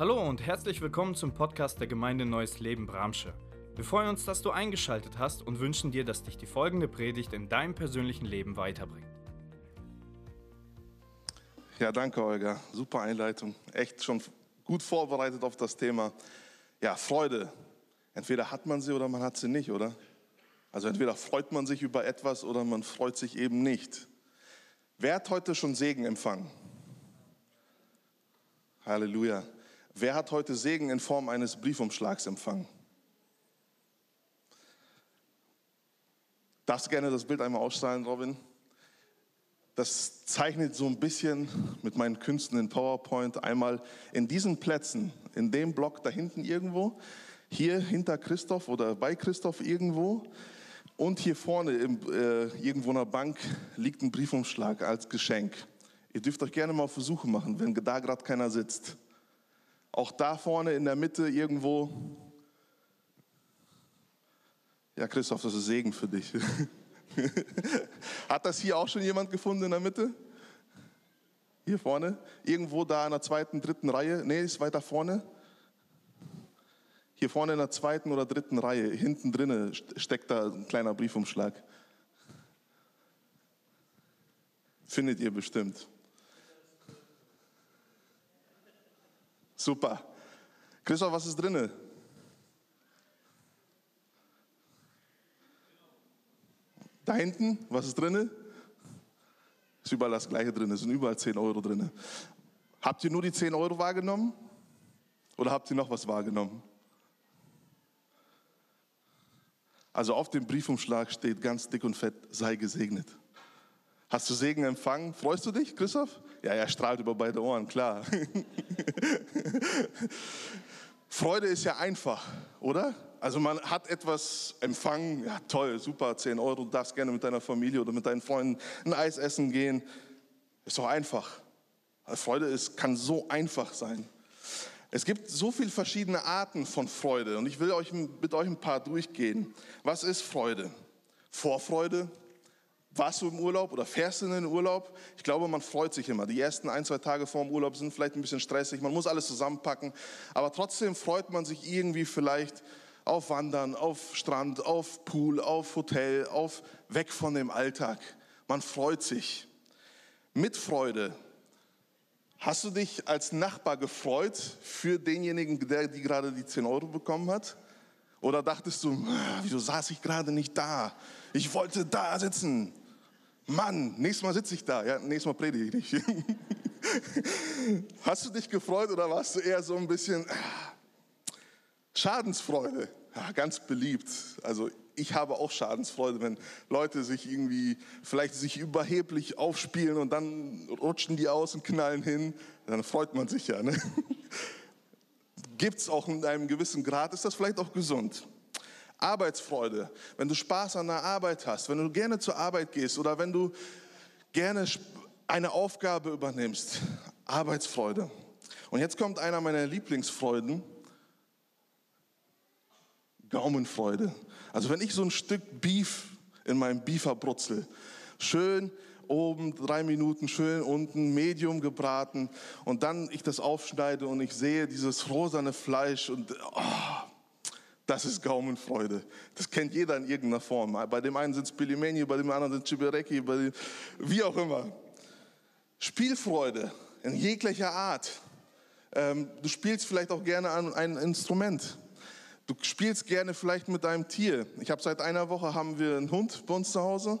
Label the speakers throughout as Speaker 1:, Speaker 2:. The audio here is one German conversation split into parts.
Speaker 1: Hallo und herzlich willkommen zum Podcast der Gemeinde Neues Leben Bramsche. Wir freuen uns, dass du eingeschaltet hast und wünschen dir, dass dich die folgende Predigt in deinem persönlichen Leben weiterbringt.
Speaker 2: Ja, danke, Olga. Super Einleitung. Echt schon gut vorbereitet auf das Thema. Ja, Freude. Entweder hat man sie oder man hat sie nicht, oder? Also entweder freut man sich über etwas oder man freut sich eben nicht. Wer hat heute schon Segen empfangen? Halleluja. Wer hat heute Segen in Form eines Briefumschlags empfangen? Darfst gerne das Bild einmal ausstrahlen, Robin? Das zeichnet so ein bisschen mit meinen Künsten in PowerPoint einmal in diesen Plätzen, in dem Block da hinten irgendwo, hier hinter Christoph oder bei Christoph irgendwo und hier vorne im, äh, irgendwo in der Bank liegt ein Briefumschlag als Geschenk. Ihr dürft euch gerne mal Versuche machen, wenn da gerade keiner sitzt. Auch da vorne in der Mitte irgendwo. Ja, Christoph, das ist Segen für dich. Hat das hier auch schon jemand gefunden in der Mitte? Hier vorne? Irgendwo da in der zweiten, dritten Reihe? Nee, ist weiter vorne. Hier vorne in der zweiten oder dritten Reihe, hinten drinne steckt da ein kleiner Briefumschlag. Findet ihr bestimmt. Super. Christoph, was ist drinne? Da hinten, was ist drin? Ist überall das Gleiche drin, es sind überall 10 Euro drin. Habt ihr nur die 10 Euro wahrgenommen? Oder habt ihr noch was wahrgenommen? Also auf dem Briefumschlag steht ganz dick und fett, sei gesegnet. Hast du Segen empfangen? Freust du dich, Christoph? Ja, er strahlt über beide Ohren, klar. Freude ist ja einfach, oder? Also man hat etwas empfangen, ja toll, super, 10 Euro, du darfst gerne mit deiner Familie oder mit deinen Freunden ein Eis essen gehen. Ist doch einfach. Freude ist, kann so einfach sein. Es gibt so viele verschiedene Arten von Freude und ich will euch mit euch ein paar durchgehen. Was ist Freude? Vorfreude, warst du im Urlaub oder fährst du in den Urlaub? Ich glaube, man freut sich immer. Die ersten ein, zwei Tage vor dem Urlaub sind vielleicht ein bisschen stressig. Man muss alles zusammenpacken. Aber trotzdem freut man sich irgendwie vielleicht auf Wandern, auf Strand, auf Pool, auf Hotel, auf weg von dem Alltag. Man freut sich. Mit Freude. Hast du dich als Nachbar gefreut für denjenigen, der die gerade die 10 Euro bekommen hat? Oder dachtest du, ah, wieso saß ich gerade nicht da? Ich wollte da sitzen. Mann, nächstes Mal sitze ich da. Ja, nächstes Mal predige ich nicht. Hast du dich gefreut oder warst du eher so ein bisschen ah, Schadensfreude? Ja, ganz beliebt. Also ich habe auch Schadensfreude, wenn Leute sich irgendwie vielleicht sich überheblich aufspielen und dann rutschen die aus und knallen hin. Dann freut man sich ja. Ne? Gibt es auch in einem gewissen Grad, ist das vielleicht auch gesund. Arbeitsfreude, wenn du Spaß an der Arbeit hast, wenn du gerne zur Arbeit gehst oder wenn du gerne eine Aufgabe übernimmst. Arbeitsfreude. Und jetzt kommt einer meiner Lieblingsfreuden. Gaumenfreude. Also wenn ich so ein Stück Beef in meinem Beefer brutzel, schön oben drei Minuten, schön unten, medium gebraten und dann ich das aufschneide und ich sehe dieses rosane Fleisch und oh, das ist Gaumenfreude. Das kennt jeder in irgendeiner Form. Bei dem einen sind es Pilimeni, bei dem anderen sind es Chibereki, bei dem, wie auch immer. Spielfreude in jeglicher Art. Ähm, du spielst vielleicht auch gerne an ein Instrument. Du spielst gerne vielleicht mit deinem Tier. Ich habe seit einer Woche haben wir einen Hund bei uns zu Hause.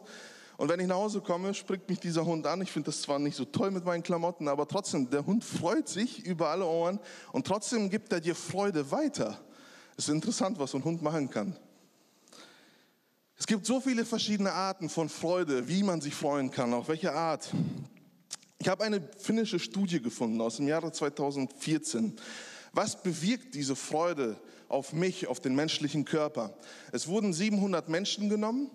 Speaker 2: Und wenn ich nach Hause komme, springt mich dieser Hund an. Ich finde das zwar nicht so toll mit meinen Klamotten, aber trotzdem, der Hund freut sich über alle Ohren und trotzdem gibt er dir Freude weiter. Es ist interessant, was so ein Hund machen kann. Es gibt so viele verschiedene Arten von Freude, wie man sich freuen kann, auf welche Art. Ich habe eine finnische Studie gefunden aus dem Jahre 2014. Was bewirkt diese Freude auf mich, auf den menschlichen Körper? Es wurden 700 Menschen genommen,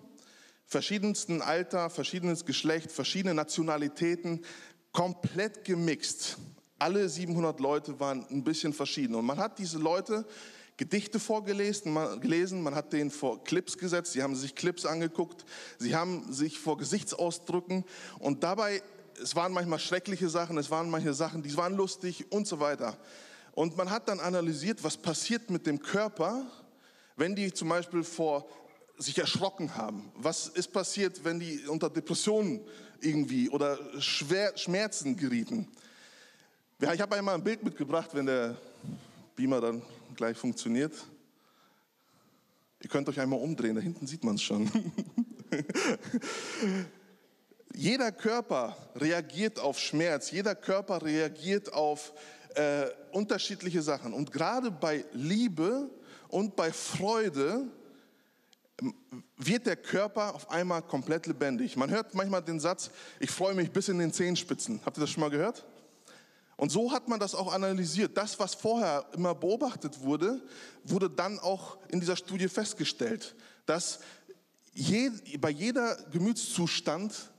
Speaker 2: verschiedensten Alter, verschiedenes Geschlecht, verschiedene Nationalitäten, komplett gemixt. Alle 700 Leute waren ein bisschen verschieden. Und man hat diese Leute Gedichte vorgelesen, man, gelesen, man hat denen vor Clips gesetzt, sie haben sich Clips angeguckt, sie haben sich vor Gesichtsausdrücken und dabei, es waren manchmal schreckliche Sachen, es waren manche Sachen, die waren lustig und so weiter. Und man hat dann analysiert, was passiert mit dem Körper, wenn die zum Beispiel vor sich erschrocken haben. Was ist passiert, wenn die unter Depressionen irgendwie oder Schwer, Schmerzen gerieten? Ja, ich habe einmal ein Bild mitgebracht, wenn der Beamer dann gleich funktioniert. Ihr könnt euch einmal umdrehen, da hinten sieht man es schon. jeder Körper reagiert auf Schmerz, jeder Körper reagiert auf äh, unterschiedliche Sachen. Und gerade bei Liebe und bei Freude wird der Körper auf einmal komplett lebendig. Man hört manchmal den Satz, ich freue mich bis in den Zehenspitzen. Habt ihr das schon mal gehört? Und so hat man das auch analysiert. Das, was vorher immer beobachtet wurde, wurde dann auch in dieser Studie festgestellt, dass je, bei jeder Gemütszustand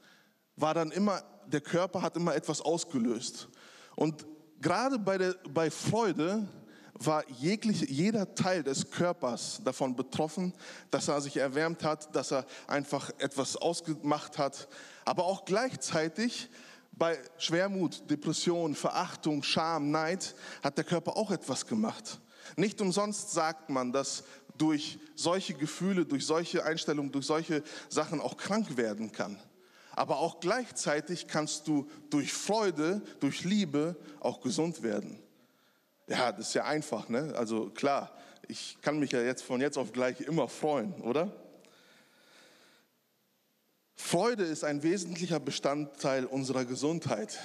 Speaker 2: war dann immer, der Körper hat immer etwas ausgelöst. Und gerade bei, der, bei Freude war jeglich, jeder Teil des Körpers davon betroffen, dass er sich erwärmt hat, dass er einfach etwas ausgemacht hat. Aber auch gleichzeitig bei Schwermut, Depression, Verachtung, Scham, Neid hat der Körper auch etwas gemacht. Nicht umsonst sagt man, dass durch solche Gefühle, durch solche Einstellungen, durch solche Sachen auch krank werden kann. Aber auch gleichzeitig kannst du durch Freude, durch Liebe auch gesund werden. Ja, das ist ja einfach, ne? Also klar, ich kann mich ja jetzt von jetzt auf gleich immer freuen, oder? Freude ist ein wesentlicher Bestandteil unserer Gesundheit.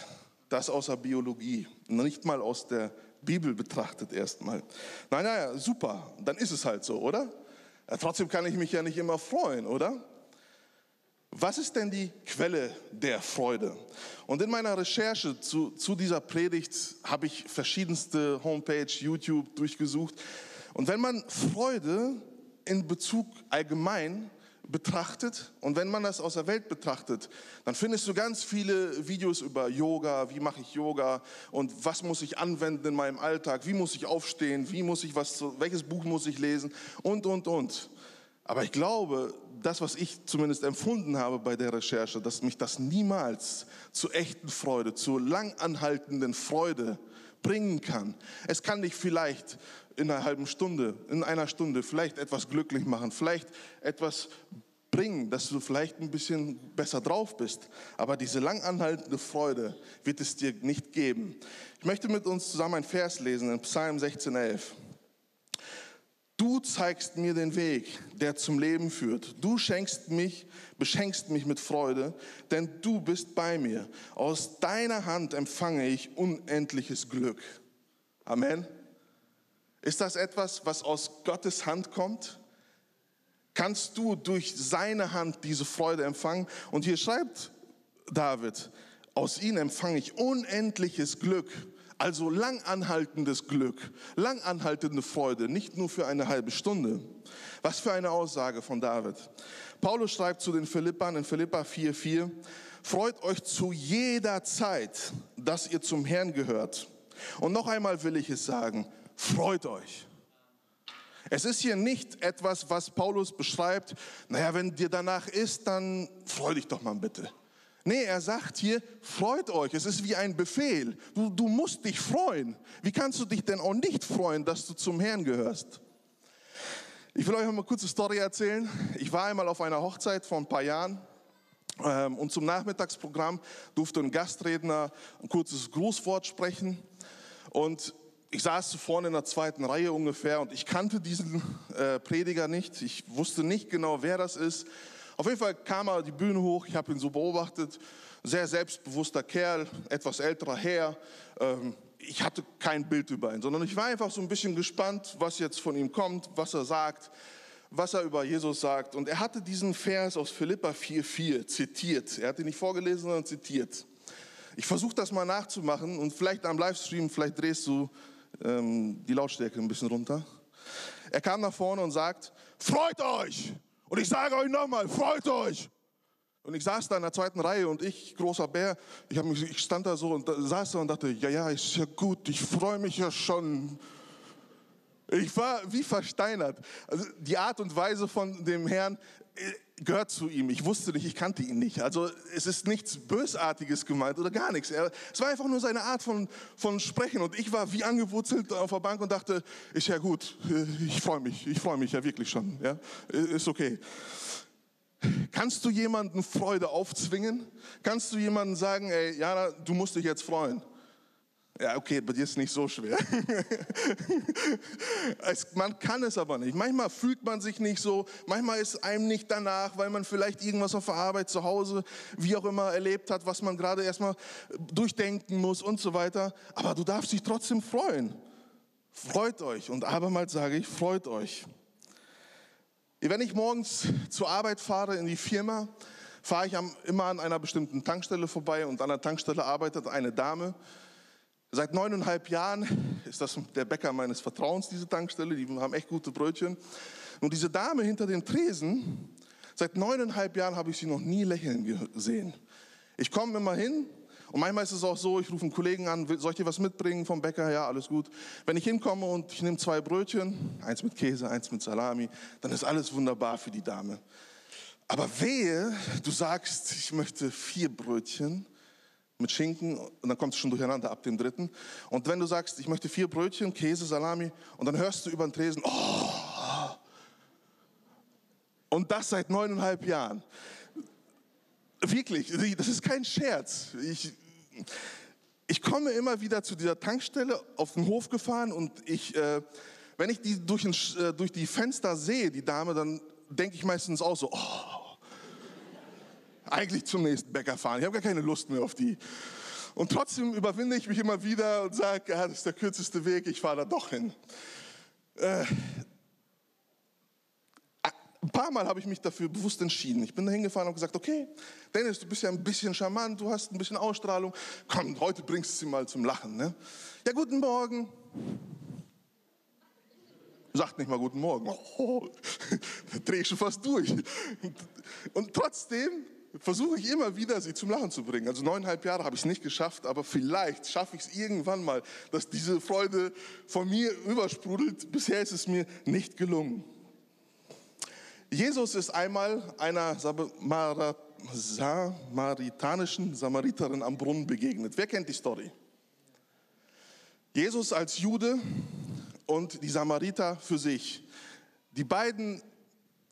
Speaker 2: Das aus der Biologie, nicht mal aus der Bibel betrachtet erstmal. Nein, naja, super, dann ist es halt so, oder? Ja, trotzdem kann ich mich ja nicht immer freuen, oder? Was ist denn die Quelle der Freude? Und in meiner Recherche zu, zu dieser Predigt habe ich verschiedenste Homepage, YouTube durchgesucht. Und wenn man Freude in Bezug allgemein betrachtet und wenn man das aus der Welt betrachtet, dann findest du ganz viele Videos über Yoga, wie mache ich Yoga und was muss ich anwenden in meinem Alltag, wie muss ich aufstehen, wie muss ich was, welches Buch muss ich lesen und und und. Aber ich glaube, das, was ich zumindest empfunden habe bei der Recherche, dass mich das niemals zu echten Freude, zu langanhaltenden Freude bringen kann. Es kann dich vielleicht in einer halben Stunde, in einer Stunde vielleicht etwas glücklich machen, vielleicht etwas bringen, dass du vielleicht ein bisschen besser drauf bist. Aber diese langanhaltende Freude wird es dir nicht geben. Ich möchte mit uns zusammen ein Vers lesen in Psalm 16,11. Du zeigst mir den Weg, der zum Leben führt. Du schenkst mich, beschenkst mich mit Freude, denn du bist bei mir. Aus deiner Hand empfange ich unendliches Glück. Amen. Ist das etwas, was aus Gottes Hand kommt? Kannst du durch seine Hand diese Freude empfangen? Und hier schreibt David, aus ihm empfange ich unendliches Glück. Also langanhaltendes Glück, langanhaltende Freude, nicht nur für eine halbe Stunde. Was für eine Aussage von David. Paulus schreibt zu den Philippern in Philippa 4,4, freut euch zu jeder Zeit, dass ihr zum Herrn gehört. Und noch einmal will ich es sagen, freut euch. Es ist hier nicht etwas, was Paulus beschreibt, naja, wenn dir danach ist, dann freu dich doch mal bitte. Nee, er sagt hier, freut euch. Es ist wie ein Befehl. Du, du musst dich freuen. Wie kannst du dich denn auch nicht freuen, dass du zum Herrn gehörst? Ich will euch mal eine kurze Story erzählen. Ich war einmal auf einer Hochzeit vor ein paar Jahren ähm, und zum Nachmittagsprogramm durfte ein Gastredner ein kurzes Grußwort sprechen. Und ich saß vorne in der zweiten Reihe ungefähr und ich kannte diesen äh, Prediger nicht. Ich wusste nicht genau, wer das ist. Auf jeden Fall kam er die Bühne hoch, ich habe ihn so beobachtet, sehr selbstbewusster Kerl, etwas älterer Herr. Ähm, ich hatte kein Bild über ihn, sondern ich war einfach so ein bisschen gespannt, was jetzt von ihm kommt, was er sagt, was er über Jesus sagt. Und er hatte diesen Vers aus Philippa 4,4 zitiert. Er hat ihn nicht vorgelesen, sondern zitiert. Ich versuche das mal nachzumachen und vielleicht am Livestream, vielleicht drehst du ähm, die Lautstärke ein bisschen runter. Er kam nach vorne und sagt, freut euch! Und ich sage euch nochmal, freut euch. Und ich saß da in der zweiten Reihe und ich, großer Bär, ich, mich, ich stand da so und da, saß da und dachte, ja, ja, ist ja gut, ich freue mich ja schon. Ich war wie versteinert. Also die Art und Weise von dem Herrn, gehört zu ihm. Ich wusste nicht, ich kannte ihn nicht. Also es ist nichts Bösartiges gemeint oder gar nichts. Er, es war einfach nur seine Art von, von Sprechen. Und ich war wie angewurzelt auf der Bank und dachte, ist ja gut, ich freue mich, ich freue mich ja wirklich schon. Ja? Ist okay. Kannst du jemanden Freude aufzwingen? Kannst du jemanden sagen, ey, Jana, du musst dich jetzt freuen? Ja, okay, bei dir ist es nicht so schwer. es, man kann es aber nicht. Manchmal fühlt man sich nicht so, manchmal ist einem nicht danach, weil man vielleicht irgendwas auf der Arbeit, zu Hause, wie auch immer erlebt hat, was man gerade erstmal durchdenken muss und so weiter. Aber du darfst dich trotzdem freuen. Freut euch. Und abermals sage ich, freut euch. Wenn ich morgens zur Arbeit fahre in die Firma, fahre ich immer an einer bestimmten Tankstelle vorbei und an der Tankstelle arbeitet eine Dame, Seit neuneinhalb Jahren ist das der Bäcker meines Vertrauens, diese Tankstelle. Die haben echt gute Brötchen. Und diese Dame hinter dem Tresen, seit neuneinhalb Jahren habe ich sie noch nie lächeln gesehen. Ich komme immer hin und manchmal ist es auch so, ich rufe einen Kollegen an, soll ich dir was mitbringen vom Bäcker? Ja, alles gut. Wenn ich hinkomme und ich nehme zwei Brötchen, eins mit Käse, eins mit Salami, dann ist alles wunderbar für die Dame. Aber wehe, du sagst, ich möchte vier Brötchen mit Schinken und dann kommt es schon durcheinander ab dem dritten. Und wenn du sagst, ich möchte vier Brötchen, Käse, Salami und dann hörst du über den Tresen, oh, und das seit neuneinhalb Jahren. Wirklich, das ist kein Scherz. Ich, ich komme immer wieder zu dieser Tankstelle auf den Hof gefahren und ich, äh, wenn ich die durch, den, äh, durch die Fenster sehe, die Dame, dann denke ich meistens auch so, oh, eigentlich zum nächsten Bäcker fahren. Ich habe gar keine Lust mehr auf die. Und trotzdem überwinde ich mich immer wieder und sage, ja, das ist der kürzeste Weg, ich fahre da doch hin. Äh, ein paar Mal habe ich mich dafür bewusst entschieden. Ich bin da hingefahren und gesagt, okay, Dennis, du bist ja ein bisschen charmant, du hast ein bisschen Ausstrahlung. Komm, heute bringst du sie mal zum Lachen. Ne? Ja, guten Morgen. Sagt nicht mal guten Morgen. Oh, da drehe ich schon fast durch. Und trotzdem versuche ich immer wieder, sie zum Lachen zu bringen. Also neuneinhalb Jahre habe ich es nicht geschafft, aber vielleicht schaffe ich es irgendwann mal, dass diese Freude von mir übersprudelt. Bisher ist es mir nicht gelungen. Jesus ist einmal einer samaritanischen Samariterin am Brunnen begegnet. Wer kennt die Story? Jesus als Jude und die Samariter für sich. Die beiden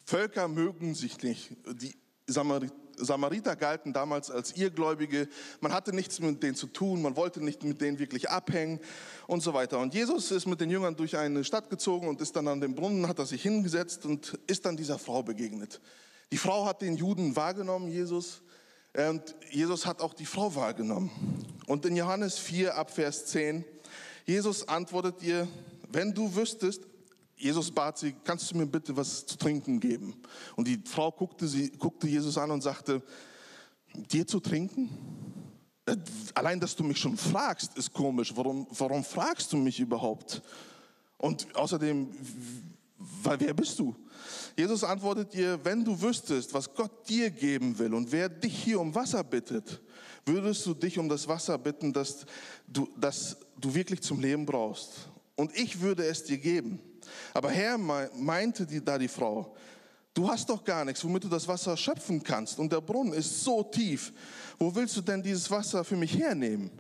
Speaker 2: Völker mögen sich nicht. Die Samariter Samariter galten damals als Irrgläubige. Man hatte nichts mit denen zu tun, man wollte nicht mit denen wirklich abhängen und so weiter. Und Jesus ist mit den Jüngern durch eine Stadt gezogen und ist dann an dem Brunnen, hat er sich hingesetzt und ist dann dieser Frau begegnet. Die Frau hat den Juden wahrgenommen, Jesus, und Jesus hat auch die Frau wahrgenommen. Und in Johannes 4 ab Vers 10, Jesus antwortet ihr, wenn du wüsstest, Jesus bat sie, kannst du mir bitte was zu trinken geben? Und die Frau guckte, sie, guckte Jesus an und sagte, dir zu trinken? Äh, allein, dass du mich schon fragst, ist komisch. Warum, warum fragst du mich überhaupt? Und außerdem, wer bist du? Jesus antwortet ihr, wenn du wüsstest, was Gott dir geben will und wer dich hier um Wasser bittet, würdest du dich um das Wasser bitten, das du, das du wirklich zum Leben brauchst. Und ich würde es dir geben. Aber Herr, meinte die, da die Frau, du hast doch gar nichts, womit du das Wasser schöpfen kannst. Und der Brunnen ist so tief. Wo willst du denn dieses Wasser für mich hernehmen?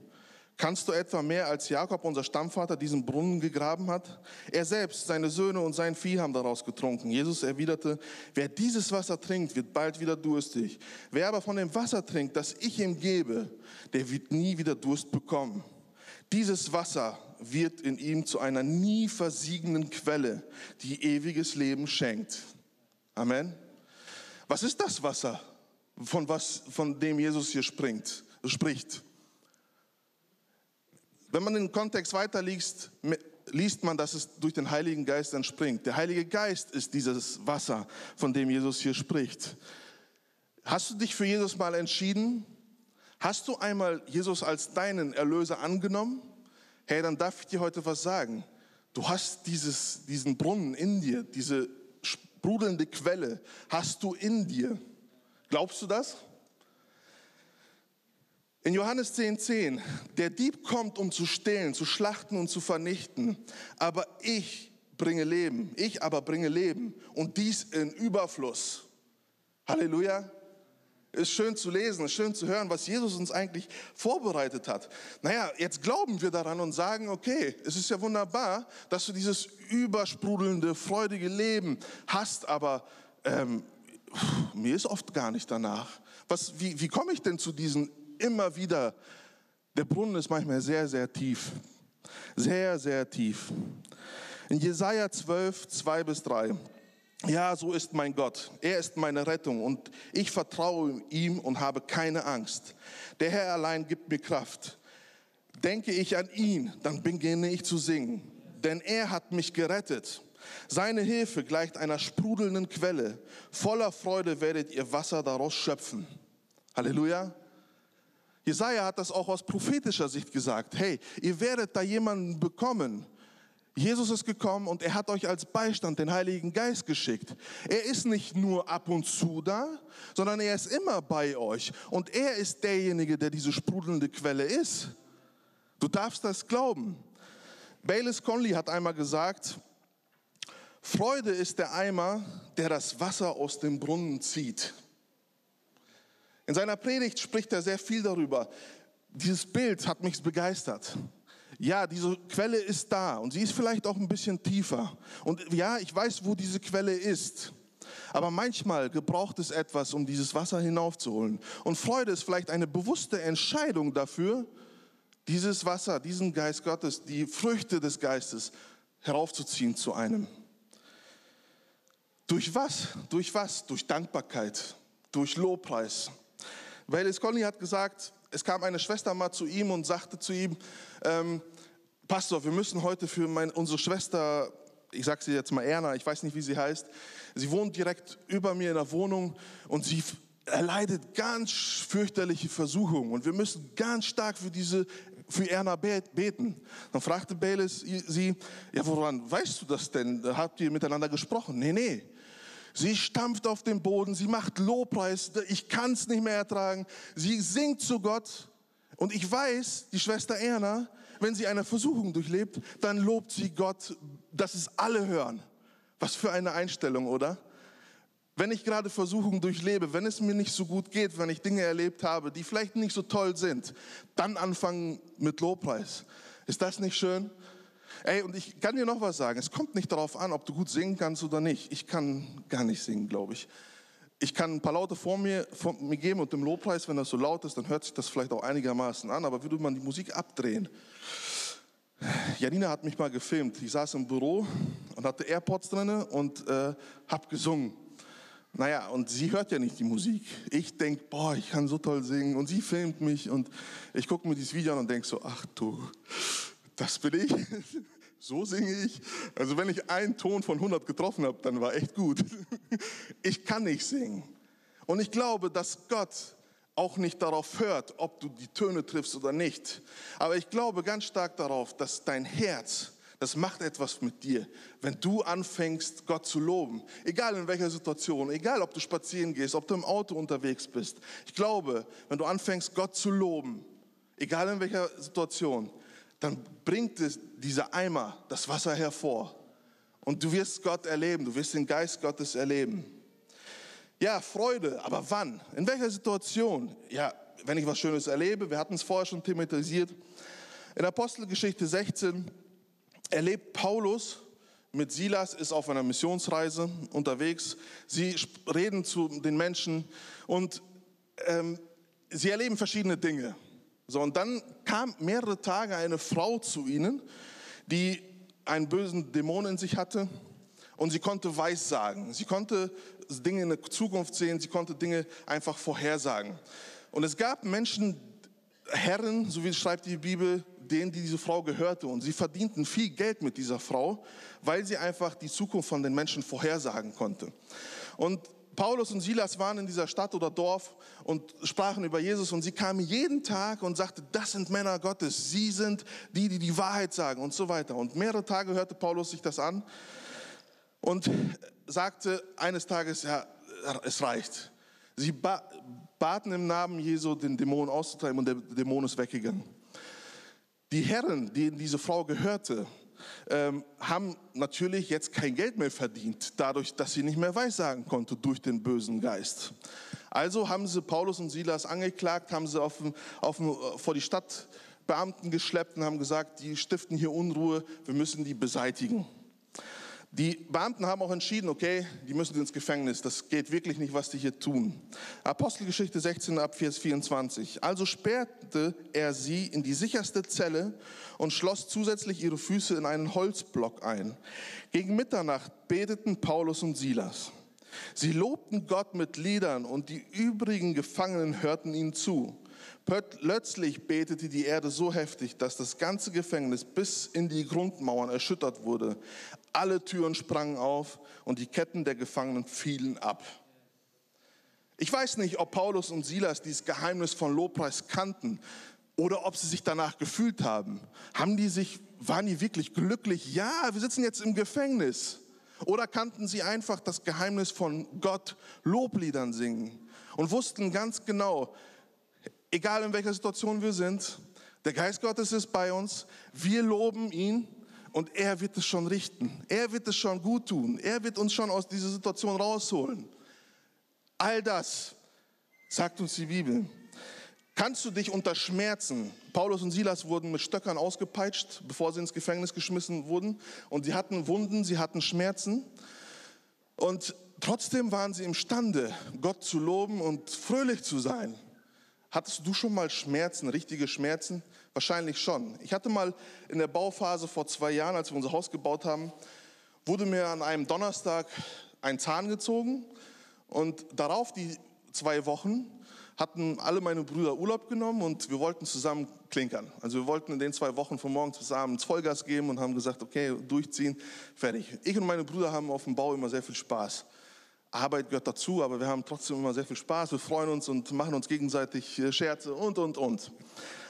Speaker 2: Kannst du etwa mehr als Jakob, unser Stammvater, diesen Brunnen gegraben hat? Er selbst, seine Söhne und sein Vieh haben daraus getrunken. Jesus erwiderte, wer dieses Wasser trinkt, wird bald wieder durstig. Wer aber von dem Wasser trinkt, das ich ihm gebe, der wird nie wieder Durst bekommen. Dieses Wasser wird in ihm zu einer nie versiegenden Quelle, die ewiges Leben schenkt. Amen. Was ist das Wasser, von, was, von dem Jesus hier springt, spricht? Wenn man den Kontext weiterliest, liest man, dass es durch den Heiligen Geist entspringt. Der Heilige Geist ist dieses Wasser, von dem Jesus hier spricht. Hast du dich für Jesus mal entschieden? Hast du einmal Jesus als deinen Erlöser angenommen? Hey, dann darf ich dir heute was sagen. Du hast dieses, diesen Brunnen in dir, diese sprudelnde Quelle, hast du in dir. Glaubst du das? In Johannes 10,10, 10, der Dieb kommt, um zu stehlen, zu schlachten und zu vernichten, aber ich bringe Leben, ich aber bringe Leben und dies in Überfluss. Halleluja. Ist schön zu lesen, ist schön zu hören, was Jesus uns eigentlich vorbereitet hat. Naja, jetzt glauben wir daran und sagen, okay, es ist ja wunderbar, dass du dieses übersprudelnde, freudige Leben hast, aber ähm, mir ist oft gar nicht danach. Was, wie, wie komme ich denn zu diesen immer wieder? Der Brunnen ist manchmal sehr, sehr tief. Sehr, sehr tief. In Jesaja 12, 2 bis 3. Ja, so ist mein Gott. Er ist meine Rettung und ich vertraue ihm und habe keine Angst. Der Herr allein gibt mir Kraft. Denke ich an ihn, dann beginne ich zu singen, denn er hat mich gerettet. Seine Hilfe gleicht einer sprudelnden Quelle. Voller Freude werdet ihr Wasser daraus schöpfen. Halleluja. Jesaja hat das auch aus prophetischer Sicht gesagt. Hey, ihr werdet da jemanden bekommen, Jesus ist gekommen und er hat euch als Beistand den Heiligen Geist geschickt. Er ist nicht nur ab und zu da, sondern er ist immer bei euch. Und er ist derjenige, der diese sprudelnde Quelle ist. Du darfst das glauben. Baylis Conley hat einmal gesagt, Freude ist der Eimer, der das Wasser aus dem Brunnen zieht. In seiner Predigt spricht er sehr viel darüber. Dieses Bild hat mich begeistert ja, diese Quelle ist da und sie ist vielleicht auch ein bisschen tiefer. Und ja, ich weiß, wo diese Quelle ist. Aber manchmal gebraucht es etwas, um dieses Wasser hinaufzuholen. Und Freude ist vielleicht eine bewusste Entscheidung dafür, dieses Wasser, diesen Geist Gottes, die Früchte des Geistes heraufzuziehen zu einem. Durch was? Durch was? Durch Dankbarkeit, durch Lobpreis. Weil Conny hat gesagt, es kam eine Schwester mal zu ihm und sagte zu ihm, ähm, Pastor, wir müssen heute für mein, unsere Schwester, ich sage sie jetzt mal Erna, ich weiß nicht, wie sie heißt, sie wohnt direkt über mir in der Wohnung und sie erleidet ganz fürchterliche Versuchungen und wir müssen ganz stark für diese für Erna beten. Dann fragte Bayless sie, ja, woran weißt du das denn? Habt ihr miteinander gesprochen? Nee, nee. Sie stampft auf den Boden, sie macht Lobpreis, ich kann es nicht mehr ertragen. Sie singt zu Gott und ich weiß, die Schwester Erna, wenn sie eine Versuchung durchlebt, dann lobt sie Gott, dass es alle hören. Was für eine Einstellung, oder? Wenn ich gerade Versuchungen durchlebe, wenn es mir nicht so gut geht, wenn ich Dinge erlebt habe, die vielleicht nicht so toll sind, dann anfangen mit Lobpreis. Ist das nicht schön? Ey, und ich kann dir noch was sagen. Es kommt nicht darauf an, ob du gut singen kannst oder nicht. Ich kann gar nicht singen, glaube ich. Ich kann ein paar Laute vor mir, vor mir geben und im Lobpreis, wenn das so laut ist, dann hört sich das vielleicht auch einigermaßen an. Aber würde man die Musik abdrehen? Janina hat mich mal gefilmt. Ich saß im Büro und hatte AirPods drin und äh, habe gesungen. Naja, und sie hört ja nicht die Musik. Ich denke, boah, ich kann so toll singen. Und sie filmt mich und ich gucke mir dieses Video an und denke so, ach du, das bin ich. So singe ich. Also wenn ich einen Ton von 100 getroffen habe, dann war echt gut. Ich kann nicht singen. Und ich glaube, dass Gott auch nicht darauf hört, ob du die Töne triffst oder nicht. Aber ich glaube ganz stark darauf, dass dein Herz, das macht etwas mit dir, wenn du anfängst, Gott zu loben. Egal in welcher Situation, egal ob du spazieren gehst, ob du im Auto unterwegs bist. Ich glaube, wenn du anfängst, Gott zu loben, egal in welcher Situation, dann bringt es dieser Eimer das Wasser hervor. Und du wirst Gott erleben, du wirst den Geist Gottes erleben. Ja, Freude, aber wann? In welcher Situation? Ja, wenn ich was Schönes erlebe, wir hatten es vorher schon thematisiert. In Apostelgeschichte 16 erlebt Paulus mit Silas, ist auf einer Missionsreise unterwegs. Sie reden zu den Menschen und ähm, sie erleben verschiedene Dinge. So, und dann kam mehrere Tage eine Frau zu ihnen, die einen bösen Dämon in sich hatte und sie konnte Weissagen. Sie konnte Dinge in der Zukunft sehen, sie konnte Dinge einfach vorhersagen. Und es gab Menschen, Herren, so wie schreibt die Bibel, denen die diese Frau gehörte. Und sie verdienten viel Geld mit dieser Frau, weil sie einfach die Zukunft von den Menschen vorhersagen konnte. Und Paulus und Silas waren in dieser Stadt oder Dorf und sprachen über Jesus und sie kamen jeden Tag und sagten, das sind Männer Gottes, sie sind die, die die Wahrheit sagen und so weiter. Und mehrere Tage hörte Paulus sich das an und sagte eines Tages, ja, es reicht. Sie baten im Namen Jesu, den Dämon auszutreiben und der Dämon ist weggegangen. Die Herren, denen diese Frau gehörte, ähm, haben natürlich jetzt kein Geld mehr verdient, dadurch, dass sie nicht mehr weissagen konnte durch den bösen Geist. Also haben sie Paulus und Silas angeklagt, haben sie auf, auf, vor die Stadtbeamten geschleppt und haben gesagt, die stiften hier Unruhe, wir müssen die beseitigen. Die Beamten haben auch entschieden, okay, die müssen ins Gefängnis. Das geht wirklich nicht, was die hier tun. Apostelgeschichte 16 ab Vers 24. Also sperrte er sie in die sicherste Zelle und schloss zusätzlich ihre Füße in einen Holzblock ein. Gegen Mitternacht beteten Paulus und Silas. Sie lobten Gott mit Liedern und die übrigen Gefangenen hörten ihnen zu. Plötzlich betete die Erde so heftig, dass das ganze Gefängnis bis in die Grundmauern erschüttert wurde. Alle Türen sprangen auf und die Ketten der Gefangenen fielen ab. Ich weiß nicht, ob Paulus und Silas dieses Geheimnis von Lobpreis kannten oder ob sie sich danach gefühlt haben. Haben die sich, waren die wirklich glücklich? Ja, wir sitzen jetzt im Gefängnis. Oder kannten sie einfach das Geheimnis von Gott Lobliedern singen und wussten ganz genau, egal in welcher Situation wir sind, der Geist Gottes ist bei uns, wir loben ihn und er wird es schon richten. Er wird es schon gut tun. Er wird uns schon aus dieser Situation rausholen. All das sagt uns die Bibel. Kannst du dich unter Schmerzen? Paulus und Silas wurden mit Stöckern ausgepeitscht, bevor sie ins Gefängnis geschmissen wurden. Und sie hatten Wunden, sie hatten Schmerzen. Und trotzdem waren sie imstande, Gott zu loben und fröhlich zu sein. Hattest du schon mal Schmerzen, richtige Schmerzen? Wahrscheinlich schon. Ich hatte mal in der Bauphase vor zwei Jahren, als wir unser Haus gebaut haben, wurde mir an einem Donnerstag ein Zahn gezogen und darauf die zwei Wochen hatten alle meine Brüder Urlaub genommen und wir wollten zusammen klinkern. Also wir wollten in den zwei Wochen von morgens bis abends Vollgas geben und haben gesagt, okay, durchziehen, fertig. Ich und meine Brüder haben auf dem Bau immer sehr viel Spaß. Arbeit gehört dazu, aber wir haben trotzdem immer sehr viel Spaß. Wir freuen uns und machen uns gegenseitig äh, Scherze und, und, und.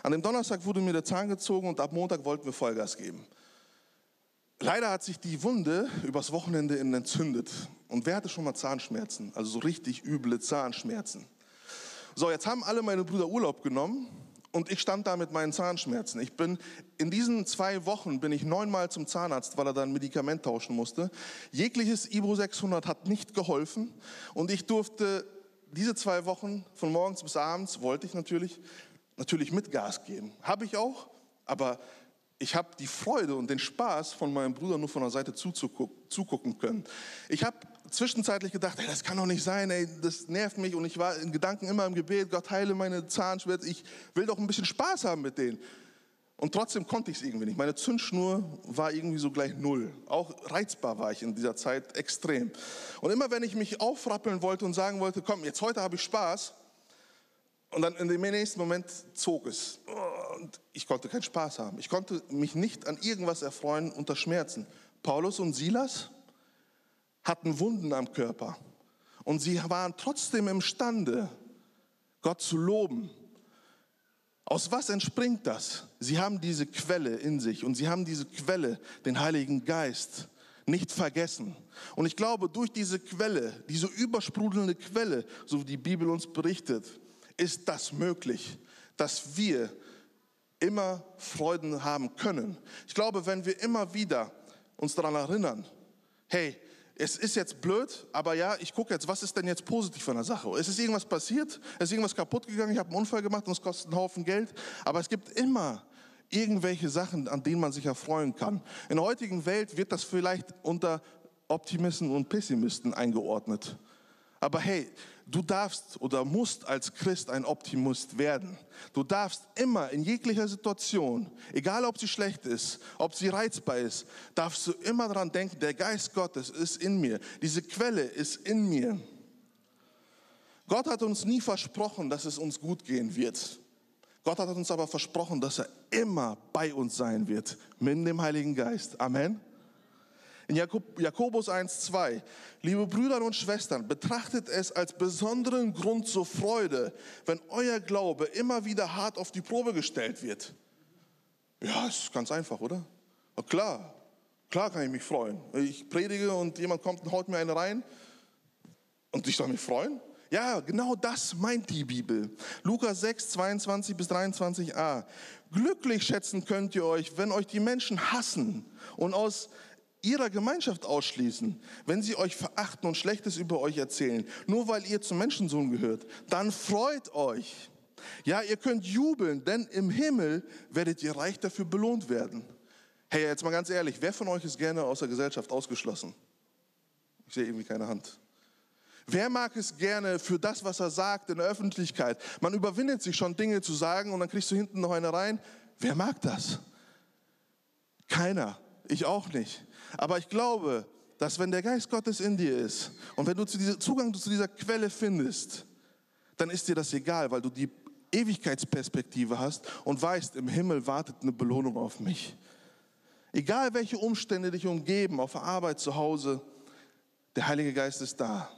Speaker 2: An dem Donnerstag wurde mir der Zahn gezogen und ab Montag wollten wir Vollgas geben. Leider hat sich die Wunde übers Wochenende entzündet. Und wer hatte schon mal Zahnschmerzen? Also so richtig üble Zahnschmerzen. So, jetzt haben alle meine Brüder Urlaub genommen und ich stand da mit meinen Zahnschmerzen. Ich bin in diesen zwei Wochen bin ich neunmal zum Zahnarzt, weil er dann ein Medikament tauschen musste. Jegliches Ibo 600 hat nicht geholfen und ich durfte diese zwei Wochen von morgens bis abends wollte ich natürlich natürlich mit Gas geben. Habe ich auch, aber ich habe die Freude und den Spaß von meinem Bruder nur von der Seite zugucken können. Ich habe zwischenzeitlich gedacht, ey, das kann doch nicht sein, ey, das nervt mich und ich war in Gedanken immer im Gebet, Gott heile meine Zahnschmerzen, ich will doch ein bisschen Spaß haben mit denen. Und trotzdem konnte ich es irgendwie nicht. Meine Zündschnur war irgendwie so gleich null. Auch reizbar war ich in dieser Zeit extrem. Und immer wenn ich mich aufrappeln wollte und sagen wollte, komm, jetzt heute habe ich Spaß, und dann in dem nächsten Moment zog es. Und ich konnte keinen Spaß haben. Ich konnte mich nicht an irgendwas erfreuen unter Schmerzen. Paulus und Silas hatten Wunden am Körper. Und sie waren trotzdem imstande, Gott zu loben. Aus was entspringt das? Sie haben diese Quelle in sich und sie haben diese Quelle, den Heiligen Geist, nicht vergessen. Und ich glaube, durch diese Quelle, diese übersprudelnde Quelle, so wie die Bibel uns berichtet, ist das möglich, dass wir immer Freuden haben können. Ich glaube, wenn wir immer wieder uns daran erinnern, hey, es ist jetzt blöd, aber ja, ich gucke jetzt, was ist denn jetzt positiv an der Sache? Es ist irgendwas passiert, es ist irgendwas kaputt gegangen, ich habe einen Unfall gemacht und es kostet einen Haufen Geld, aber es gibt immer irgendwelche Sachen, an denen man sich erfreuen kann. In der heutigen Welt wird das vielleicht unter Optimisten und Pessimisten eingeordnet. Aber hey, du darfst oder musst als Christ ein Optimist werden. Du darfst immer in jeglicher Situation, egal ob sie schlecht ist, ob sie reizbar ist, darfst du immer daran denken, der Geist Gottes ist in mir. Diese Quelle ist in mir. Gott hat uns nie versprochen, dass es uns gut gehen wird. Gott hat uns aber versprochen, dass er immer bei uns sein wird, mit dem Heiligen Geist. Amen. In Jakobus 1,2, liebe Brüder und Schwestern, betrachtet es als besonderen Grund zur Freude, wenn euer Glaube immer wieder hart auf die Probe gestellt wird. Ja, ist ganz einfach, oder? Na klar, klar kann ich mich freuen. Ich predige und jemand kommt und haut mir eine rein und ich soll mich freuen. Ja, genau das meint die Bibel. Lukas 6, 22 bis 23a. Glücklich schätzen könnt ihr euch, wenn euch die Menschen hassen und aus ihrer Gemeinschaft ausschließen, wenn sie euch verachten und Schlechtes über euch erzählen, nur weil ihr zum Menschensohn gehört, dann freut euch. Ja, ihr könnt jubeln, denn im Himmel werdet ihr reich dafür belohnt werden. Hey, jetzt mal ganz ehrlich, wer von euch ist gerne aus der Gesellschaft ausgeschlossen? Ich sehe irgendwie keine Hand. Wer mag es gerne für das, was er sagt in der Öffentlichkeit? Man überwindet sich schon, Dinge zu sagen und dann kriegst du hinten noch eine rein. Wer mag das? Keiner. Ich auch nicht. Aber ich glaube, dass wenn der Geist Gottes in dir ist und wenn du Zugang zu dieser Quelle findest, dann ist dir das egal, weil du die Ewigkeitsperspektive hast und weißt, im Himmel wartet eine Belohnung auf mich. Egal welche Umstände dich umgeben, auf der Arbeit, zu Hause, der Heilige Geist ist da.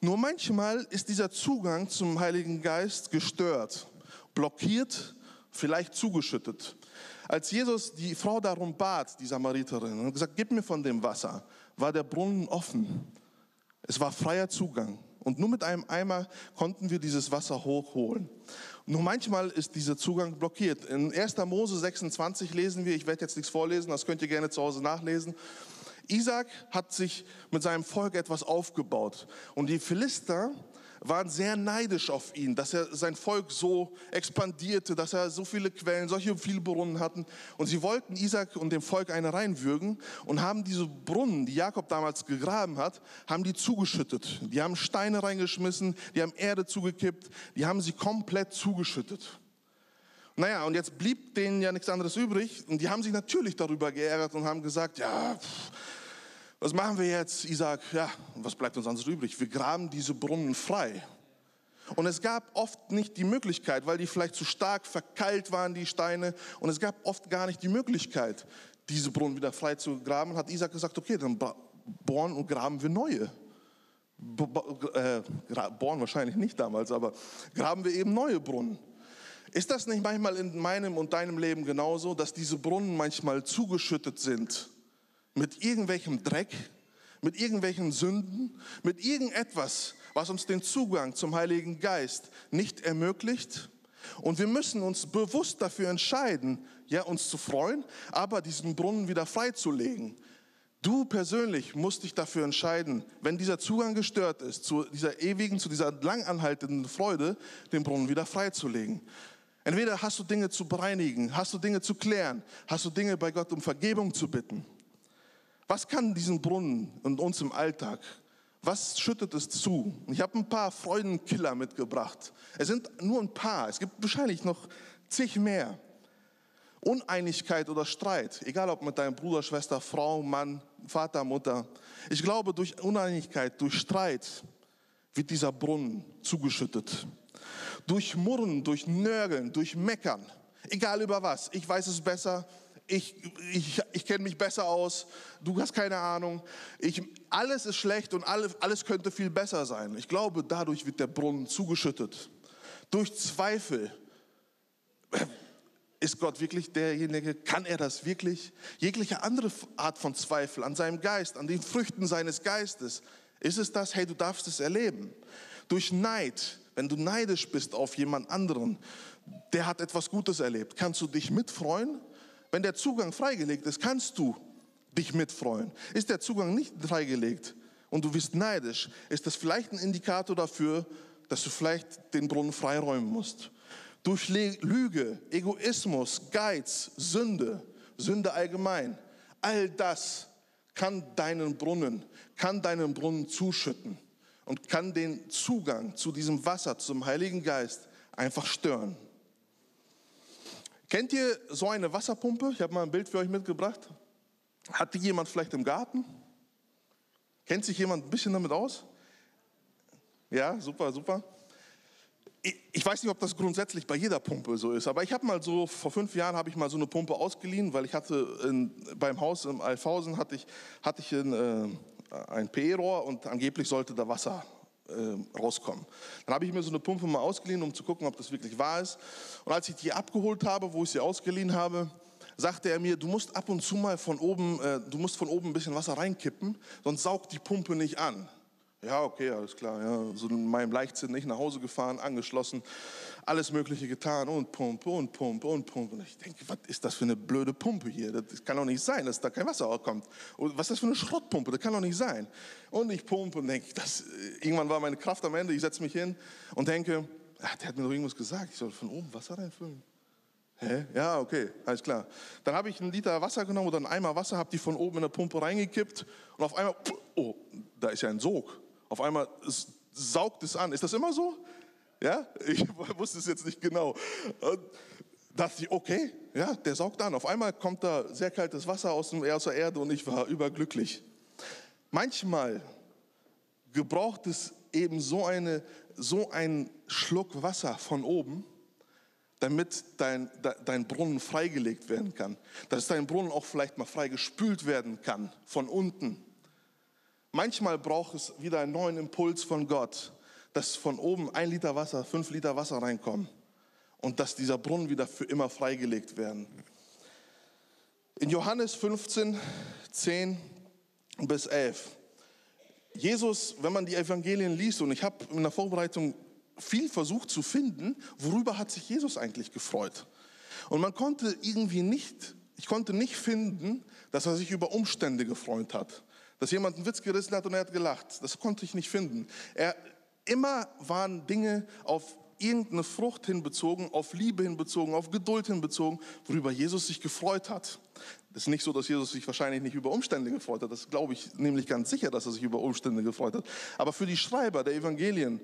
Speaker 2: Nur manchmal ist dieser Zugang zum Heiligen Geist gestört, blockiert, vielleicht zugeschüttet. Als Jesus die Frau darum bat, die Samariterin, und gesagt, gib mir von dem Wasser, war der Brunnen offen. Es war freier Zugang. Und nur mit einem Eimer konnten wir dieses Wasser hochholen. Nur manchmal ist dieser Zugang blockiert. In 1. Mose 26 lesen wir, ich werde jetzt nichts vorlesen, das könnt ihr gerne zu Hause nachlesen. Isaac hat sich mit seinem Volk etwas aufgebaut. Und die Philister waren sehr neidisch auf ihn, dass er sein Volk so expandierte, dass er so viele Quellen, solche viele Brunnen hatten. Und sie wollten Isaac und dem Volk eine reinwürgen und haben diese Brunnen, die Jakob damals gegraben hat, haben die zugeschüttet. Die haben Steine reingeschmissen, die haben Erde zugekippt, die haben sie komplett zugeschüttet. Naja, und jetzt blieb denen ja nichts anderes übrig. Und die haben sich natürlich darüber geärgert und haben gesagt, ja, pff, was machen wir jetzt? Isaac, ja, was bleibt uns sonst übrig? Wir graben diese Brunnen frei. Und es gab oft nicht die Möglichkeit, weil die vielleicht zu stark verkeilt waren, die Steine. Und es gab oft gar nicht die Möglichkeit, diese Brunnen wieder frei zu graben. Hat Isaac gesagt, okay, dann bohren und graben wir neue. Äh, bohren wahrscheinlich nicht damals, aber graben wir eben neue Brunnen. Ist das nicht manchmal in meinem und deinem Leben genauso, dass diese Brunnen manchmal zugeschüttet sind mit irgendwelchem Dreck, mit irgendwelchen Sünden, mit irgendetwas, was uns den Zugang zum Heiligen Geist nicht ermöglicht. Und wir müssen uns bewusst dafür entscheiden, ja, uns zu freuen, aber diesen Brunnen wieder freizulegen. Du persönlich musst dich dafür entscheiden, wenn dieser Zugang gestört ist, zu dieser ewigen, zu dieser langanhaltenden Freude, den Brunnen wieder freizulegen. Entweder hast du Dinge zu bereinigen, hast du Dinge zu klären, hast du Dinge bei Gott um Vergebung zu bitten. Was kann diesen Brunnen und uns im Alltag, was schüttet es zu? Ich habe ein paar Freudenkiller mitgebracht. Es sind nur ein paar, es gibt wahrscheinlich noch zig mehr. Uneinigkeit oder Streit, egal ob mit deinem Bruder, Schwester, Frau, Mann, Vater, Mutter. Ich glaube, durch Uneinigkeit, durch Streit wird dieser Brunnen zugeschüttet. Durch Murren, durch Nörgeln, durch Meckern, egal über was. Ich weiß es besser, ich, ich, ich kenne mich besser aus, du hast keine Ahnung. Ich, alles ist schlecht und alles, alles könnte viel besser sein. Ich glaube, dadurch wird der Brunnen zugeschüttet. Durch Zweifel. Ist Gott wirklich derjenige? Kann er das wirklich? Jegliche andere Art von Zweifel an seinem Geist, an den Früchten seines Geistes. Ist es das? Hey, du darfst es erleben. Durch Neid, wenn du neidisch bist auf jemand anderen, der hat etwas Gutes erlebt, kannst du dich mitfreuen wenn der Zugang freigelegt ist, kannst du dich mitfreuen. Ist der Zugang nicht freigelegt und du bist neidisch, ist das vielleicht ein Indikator dafür, dass du vielleicht den Brunnen freiräumen musst. Durch Lüge, Egoismus, Geiz, Sünde, Sünde allgemein, all das kann deinen Brunnen, kann deinen Brunnen zuschütten und kann den Zugang zu diesem Wasser, zum Heiligen Geist einfach stören. Kennt ihr so eine Wasserpumpe? Ich habe mal ein Bild für euch mitgebracht. Hat die jemand vielleicht im Garten? Kennt sich jemand ein bisschen damit aus? Ja, super, super. Ich weiß nicht, ob das grundsätzlich bei jeder Pumpe so ist, aber ich habe mal so, vor fünf Jahren habe ich mal so eine Pumpe ausgeliehen, weil ich hatte in, beim Haus im Alfhausen hatte ich, hatte ich ein, äh, ein PE-Rohr und angeblich sollte da Wasser äh, rauskommen. Dann habe ich mir so eine Pumpe mal ausgeliehen, um zu gucken, ob das wirklich wahr ist. Und als ich die abgeholt habe, wo ich sie ausgeliehen habe, sagte er mir, du musst ab und zu mal von oben, äh, du musst von oben ein bisschen Wasser reinkippen, sonst saugt die Pumpe nicht an. Ja, okay, alles klar. Ja. So in meinem Leichtsinn nicht nach Hause gefahren, angeschlossen, alles Mögliche getan und Pumpe und Pumpe und Pumpe. Und ich denke, was ist das für eine blöde Pumpe hier? Das kann doch nicht sein, dass da kein Wasser kommt. Und was ist das für eine Schrottpumpe? Das kann doch nicht sein. Und ich pumpe und denke, das, äh, irgendwann war meine Kraft am Ende. Ich setze mich hin und denke, ach, der hat mir doch irgendwas gesagt. Ich soll von oben Wasser reinfüllen. Hä? Ja, okay, alles klar. Dann habe ich einen Liter Wasser genommen oder einen Eimer Wasser, habe die von oben in der Pumpe reingekippt und auf einmal, oh, da ist ja ein Sog. Auf einmal saugt es an. Ist das immer so? Ja, ich wusste es jetzt nicht genau. Und dachte ich, okay, ja, der saugt an. Auf einmal kommt da sehr kaltes Wasser aus, der Erde und ich war überglücklich. Manchmal gebraucht es eben so, eine, so einen Schluck Wasser von oben, damit dein, dein Brunnen freigelegt werden kann. Dass dein Brunnen auch vielleicht mal freigespült werden kann von unten. Manchmal braucht es wieder einen neuen Impuls von Gott, dass von oben ein Liter Wasser, fünf Liter Wasser reinkommen und dass dieser Brunnen wieder für immer freigelegt werden. In Johannes 15, 10 bis 11. Jesus, wenn man die Evangelien liest, und ich habe in der Vorbereitung viel versucht zu finden, worüber hat sich Jesus eigentlich gefreut. Und man konnte irgendwie nicht, ich konnte nicht finden, dass er sich über Umstände gefreut hat dass jemand einen Witz gerissen hat und er hat gelacht. Das konnte ich nicht finden. Er, immer waren Dinge auf irgendeine Frucht hinbezogen, auf Liebe hinbezogen, auf Geduld hinbezogen, worüber Jesus sich gefreut hat. Es ist nicht so, dass Jesus sich wahrscheinlich nicht über Umstände gefreut hat. Das glaube ich nämlich ganz sicher, dass er sich über Umstände gefreut hat. Aber für die Schreiber der Evangelien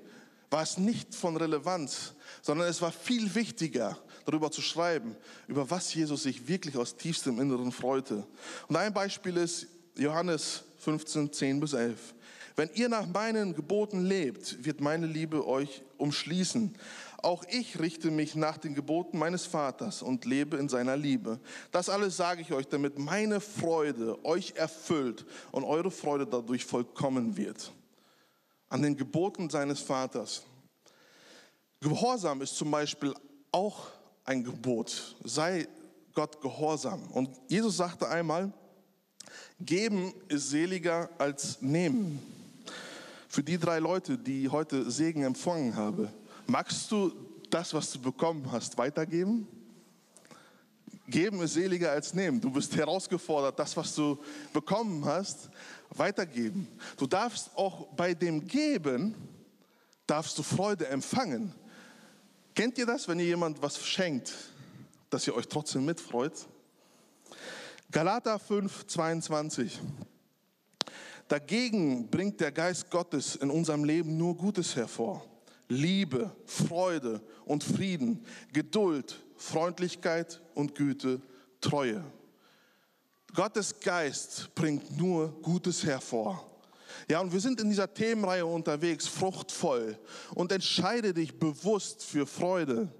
Speaker 2: war es nicht von Relevanz, sondern es war viel wichtiger, darüber zu schreiben, über was Jesus sich wirklich aus tiefstem Inneren freute. Und ein Beispiel ist Johannes 15, 10 bis 11. Wenn ihr nach meinen Geboten lebt, wird meine Liebe euch umschließen. Auch ich richte mich nach den Geboten meines Vaters und lebe in seiner Liebe. Das alles sage ich euch, damit meine Freude euch erfüllt und eure Freude dadurch vollkommen wird. An den Geboten seines Vaters. Gehorsam ist zum Beispiel auch ein Gebot. Sei Gott gehorsam. Und Jesus sagte einmal, Geben ist seliger als nehmen. Für die drei Leute, die heute Segen empfangen haben, magst du das, was du bekommen hast, weitergeben? Geben ist seliger als nehmen. Du bist herausgefordert, das, was du bekommen hast, weitergeben. Du darfst auch bei dem Geben, darfst du Freude empfangen. Kennt ihr das, wenn ihr jemand was schenkt, dass ihr euch trotzdem mitfreut? Galater 5, 22. Dagegen bringt der Geist Gottes in unserem Leben nur Gutes hervor. Liebe, Freude und Frieden, Geduld, Freundlichkeit und Güte, Treue. Gottes Geist bringt nur Gutes hervor. Ja, und wir sind in dieser Themenreihe unterwegs, fruchtvoll. Und entscheide dich bewusst für Freude.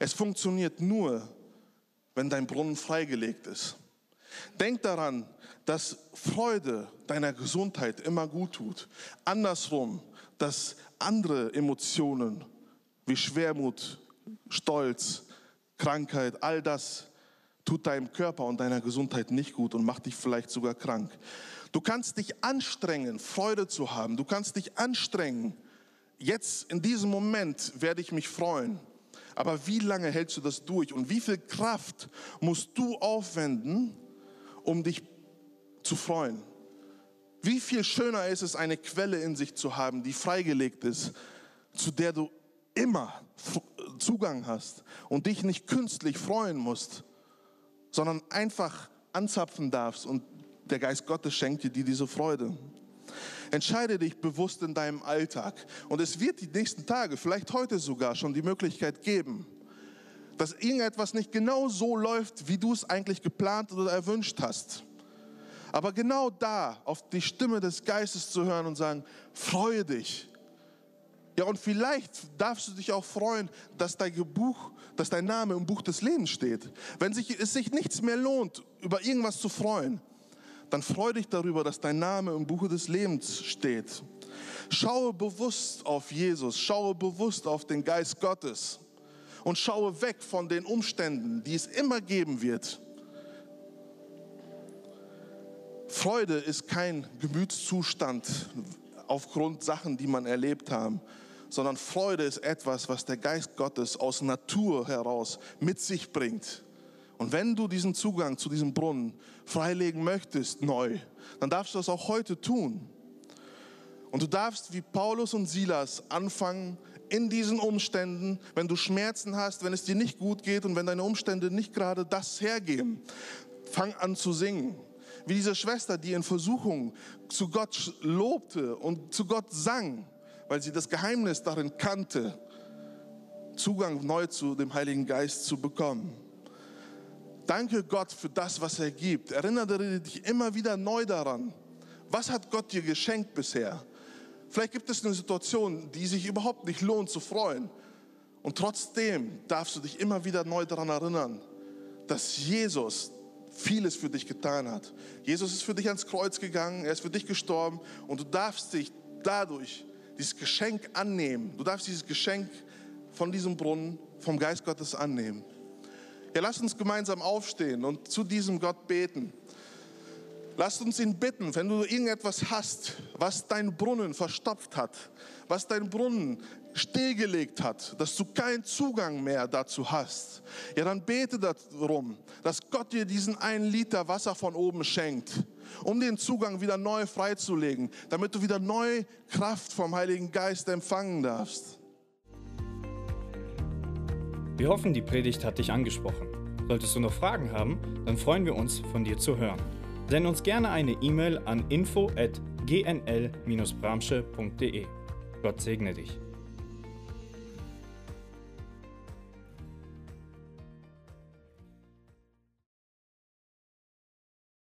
Speaker 2: Es funktioniert nur, wenn dein Brunnen freigelegt ist. Denk daran, dass Freude deiner Gesundheit immer gut tut. Andersrum, dass andere Emotionen wie Schwermut, Stolz, Krankheit, all das tut deinem Körper und deiner Gesundheit nicht gut und macht dich vielleicht sogar krank. Du kannst dich anstrengen, Freude zu haben. Du kannst dich anstrengen. Jetzt in diesem Moment werde ich mich freuen. Aber wie lange hältst du das durch und wie viel Kraft musst du aufwenden, um dich zu freuen. Wie viel schöner ist es, eine Quelle in sich zu haben, die freigelegt ist, zu der du immer Zugang hast und dich nicht künstlich freuen musst, sondern einfach anzapfen darfst und der Geist Gottes schenkt dir diese Freude. Entscheide dich bewusst in deinem Alltag und es wird die nächsten Tage, vielleicht heute sogar schon die Möglichkeit geben, dass irgendetwas nicht genau so läuft, wie du es eigentlich geplant oder erwünscht hast. Aber genau da auf die Stimme des Geistes zu hören und sagen, freue dich. Ja, und vielleicht darfst du dich auch freuen, dass dein Buch, dass dein Name im Buch des Lebens steht. Wenn sich, es sich nichts mehr lohnt, über irgendwas zu freuen, dann freu dich darüber, dass dein Name im Buche des Lebens steht. Schaue bewusst auf Jesus, schaue bewusst auf den Geist Gottes und schaue weg von den Umständen, die es immer geben wird. Freude ist kein Gemütszustand aufgrund Sachen, die man erlebt haben, sondern Freude ist etwas, was der Geist Gottes aus Natur heraus mit sich bringt. Und wenn du diesen Zugang zu diesem Brunnen freilegen möchtest, neu, dann darfst du das auch heute tun. Und du darfst wie Paulus und Silas anfangen, in diesen Umständen, wenn du Schmerzen hast, wenn es dir nicht gut geht und wenn deine Umstände nicht gerade das hergeben, fang an zu singen. Wie diese Schwester, die in Versuchung zu Gott lobte und zu Gott sang, weil sie das Geheimnis darin kannte, Zugang neu zu dem Heiligen Geist zu bekommen. Danke Gott für das, was er gibt. Erinnere dich immer wieder neu daran. Was hat Gott dir geschenkt bisher? Vielleicht gibt es eine Situation, die sich überhaupt nicht lohnt zu freuen. Und trotzdem darfst du dich immer wieder neu daran erinnern, dass Jesus vieles für dich getan hat. Jesus ist für dich ans Kreuz gegangen, er ist für dich gestorben und du darfst dich dadurch dieses Geschenk annehmen. Du darfst dieses Geschenk von diesem Brunnen vom Geist Gottes annehmen. Ja, lass uns gemeinsam aufstehen und zu diesem Gott beten. Lasst uns ihn bitten, wenn du irgendetwas hast, was dein Brunnen verstopft hat, was dein Brunnen stillgelegt hat, dass du keinen Zugang mehr dazu hast, ja, dann bete darum, dass Gott dir diesen einen Liter Wasser von oben schenkt, um den Zugang wieder neu freizulegen, damit du wieder neu Kraft vom Heiligen Geist empfangen darfst.
Speaker 1: Wir hoffen, die Predigt hat dich angesprochen. Solltest du noch Fragen haben, dann freuen wir uns, von dir zu hören. Send uns gerne eine E-Mail an info@gnl-bramsche.de. Gott segne dich.